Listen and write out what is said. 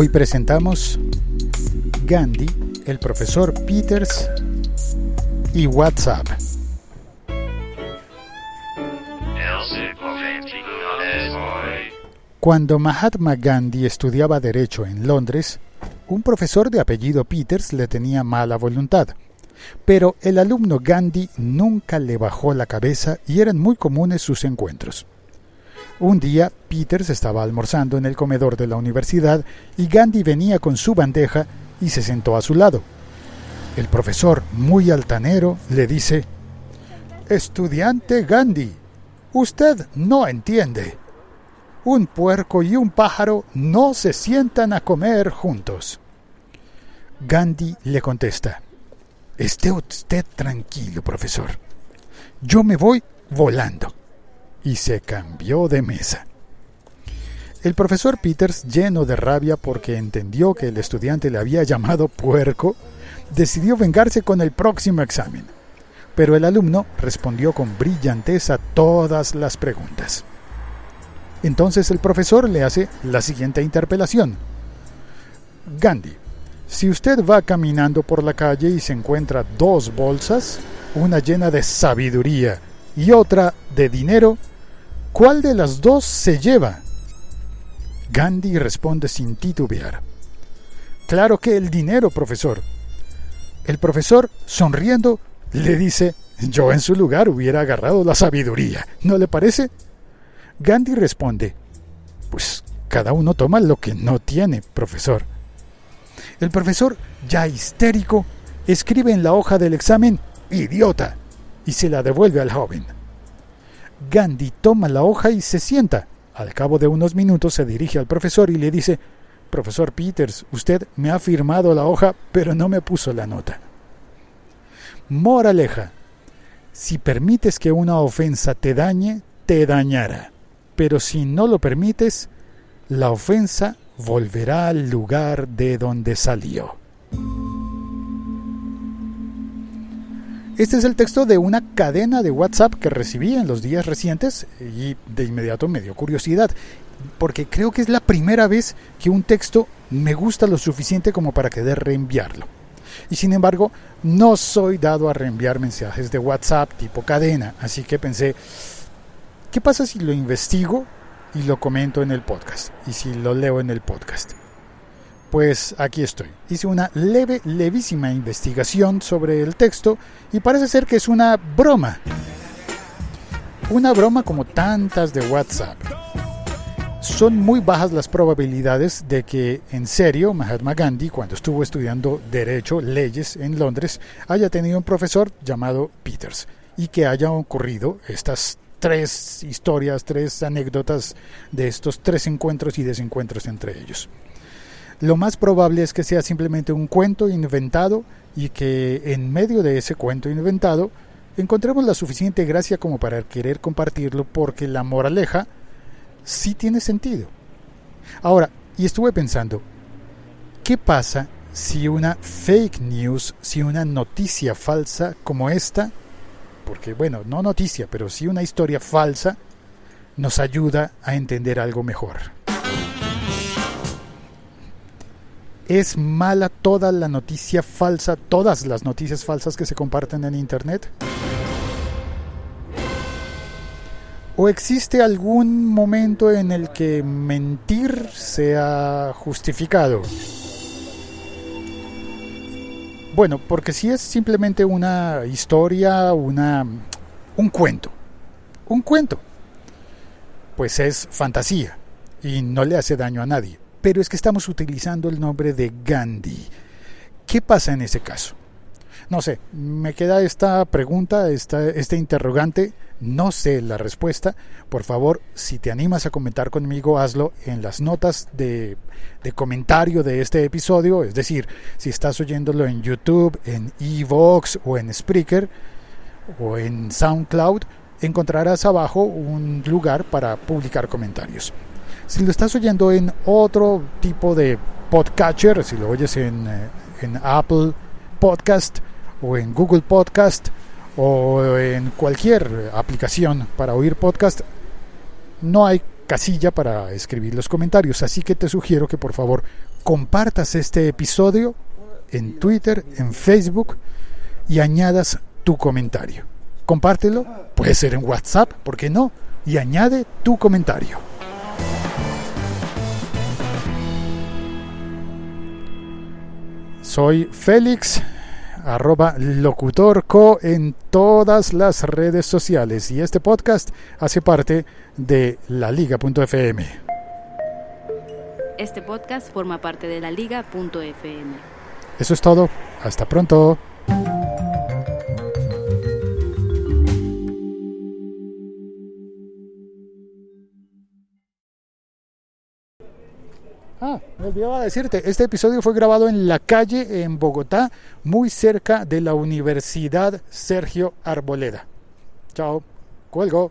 Hoy presentamos Gandhi, el profesor Peters y WhatsApp. Cuando Mahatma Gandhi estudiaba derecho en Londres, un profesor de apellido Peters le tenía mala voluntad. Pero el alumno Gandhi nunca le bajó la cabeza y eran muy comunes sus encuentros. Un día Peters estaba almorzando en el comedor de la universidad y Gandhi venía con su bandeja y se sentó a su lado. El profesor, muy altanero, le dice Estudiante Gandhi, usted no entiende. Un puerco y un pájaro no se sientan a comer juntos. Gandhi le contesta Esté usted tranquilo, profesor. Yo me voy volando y se cambió de mesa. El profesor Peters, lleno de rabia porque entendió que el estudiante le había llamado puerco, decidió vengarse con el próximo examen. Pero el alumno respondió con brillanteza todas las preguntas. Entonces el profesor le hace la siguiente interpelación. Gandhi, si usted va caminando por la calle y se encuentra dos bolsas, una llena de sabiduría y otra de dinero, ¿cuál de las dos se lleva? Gandhi responde sin titubear. Claro que el dinero, profesor. El profesor, sonriendo, le dice, yo en su lugar hubiera agarrado la sabiduría, ¿no le parece? Gandhi responde, pues cada uno toma lo que no tiene, profesor. El profesor, ya histérico, escribe en la hoja del examen, idiota, y se la devuelve al joven. Gandhi toma la hoja y se sienta. Al cabo de unos minutos se dirige al profesor y le dice, Profesor Peters, usted me ha firmado la hoja, pero no me puso la nota. Moraleja. Si permites que una ofensa te dañe, te dañará. Pero si no lo permites, la ofensa volverá al lugar de donde salió. Este es el texto de una cadena de WhatsApp que recibí en los días recientes y de inmediato me dio curiosidad, porque creo que es la primera vez que un texto me gusta lo suficiente como para querer reenviarlo. Y sin embargo, no soy dado a reenviar mensajes de WhatsApp tipo cadena, así que pensé, ¿qué pasa si lo investigo y lo comento en el podcast? Y si lo leo en el podcast. Pues aquí estoy. Hice una leve, levísima investigación sobre el texto y parece ser que es una broma. Una broma como tantas de WhatsApp. Son muy bajas las probabilidades de que en serio Mahatma Gandhi, cuando estuvo estudiando Derecho, Leyes en Londres, haya tenido un profesor llamado Peters y que haya ocurrido estas tres historias, tres anécdotas de estos tres encuentros y desencuentros entre ellos. Lo más probable es que sea simplemente un cuento inventado y que en medio de ese cuento inventado encontremos la suficiente gracia como para querer compartirlo porque la moraleja sí tiene sentido. Ahora, y estuve pensando, ¿qué pasa si una fake news, si una noticia falsa como esta, porque bueno, no noticia, pero sí una historia falsa, nos ayuda a entender algo mejor? ¿Es mala toda la noticia falsa, todas las noticias falsas que se comparten en Internet? ¿O existe algún momento en el que mentir sea justificado? Bueno, porque si es simplemente una historia, una, un cuento, un cuento, pues es fantasía y no le hace daño a nadie pero es que estamos utilizando el nombre de Gandhi. ¿Qué pasa en ese caso? No sé, me queda esta pregunta, esta, este interrogante, no sé la respuesta. Por favor, si te animas a comentar conmigo, hazlo en las notas de, de comentario de este episodio, es decir, si estás oyéndolo en YouTube, en Evox o en Spreaker o en SoundCloud, encontrarás abajo un lugar para publicar comentarios. Si lo estás oyendo en otro tipo de podcatcher, si lo oyes en, eh, en Apple Podcast o en Google Podcast o en cualquier aplicación para oír podcast, no hay casilla para escribir los comentarios. Así que te sugiero que por favor compartas este episodio en Twitter, en Facebook y añadas tu comentario. Compártelo, puede ser en WhatsApp, ¿por qué no? Y añade tu comentario. Soy Félix, arroba locutorco en todas las redes sociales y este podcast hace parte de la liga.fm. Este podcast forma parte de la liga.fm. Eso es todo. Hasta pronto. Olvidaba decirte, este episodio fue grabado en la calle en Bogotá, muy cerca de la Universidad Sergio Arboleda. Chao, cuelgo.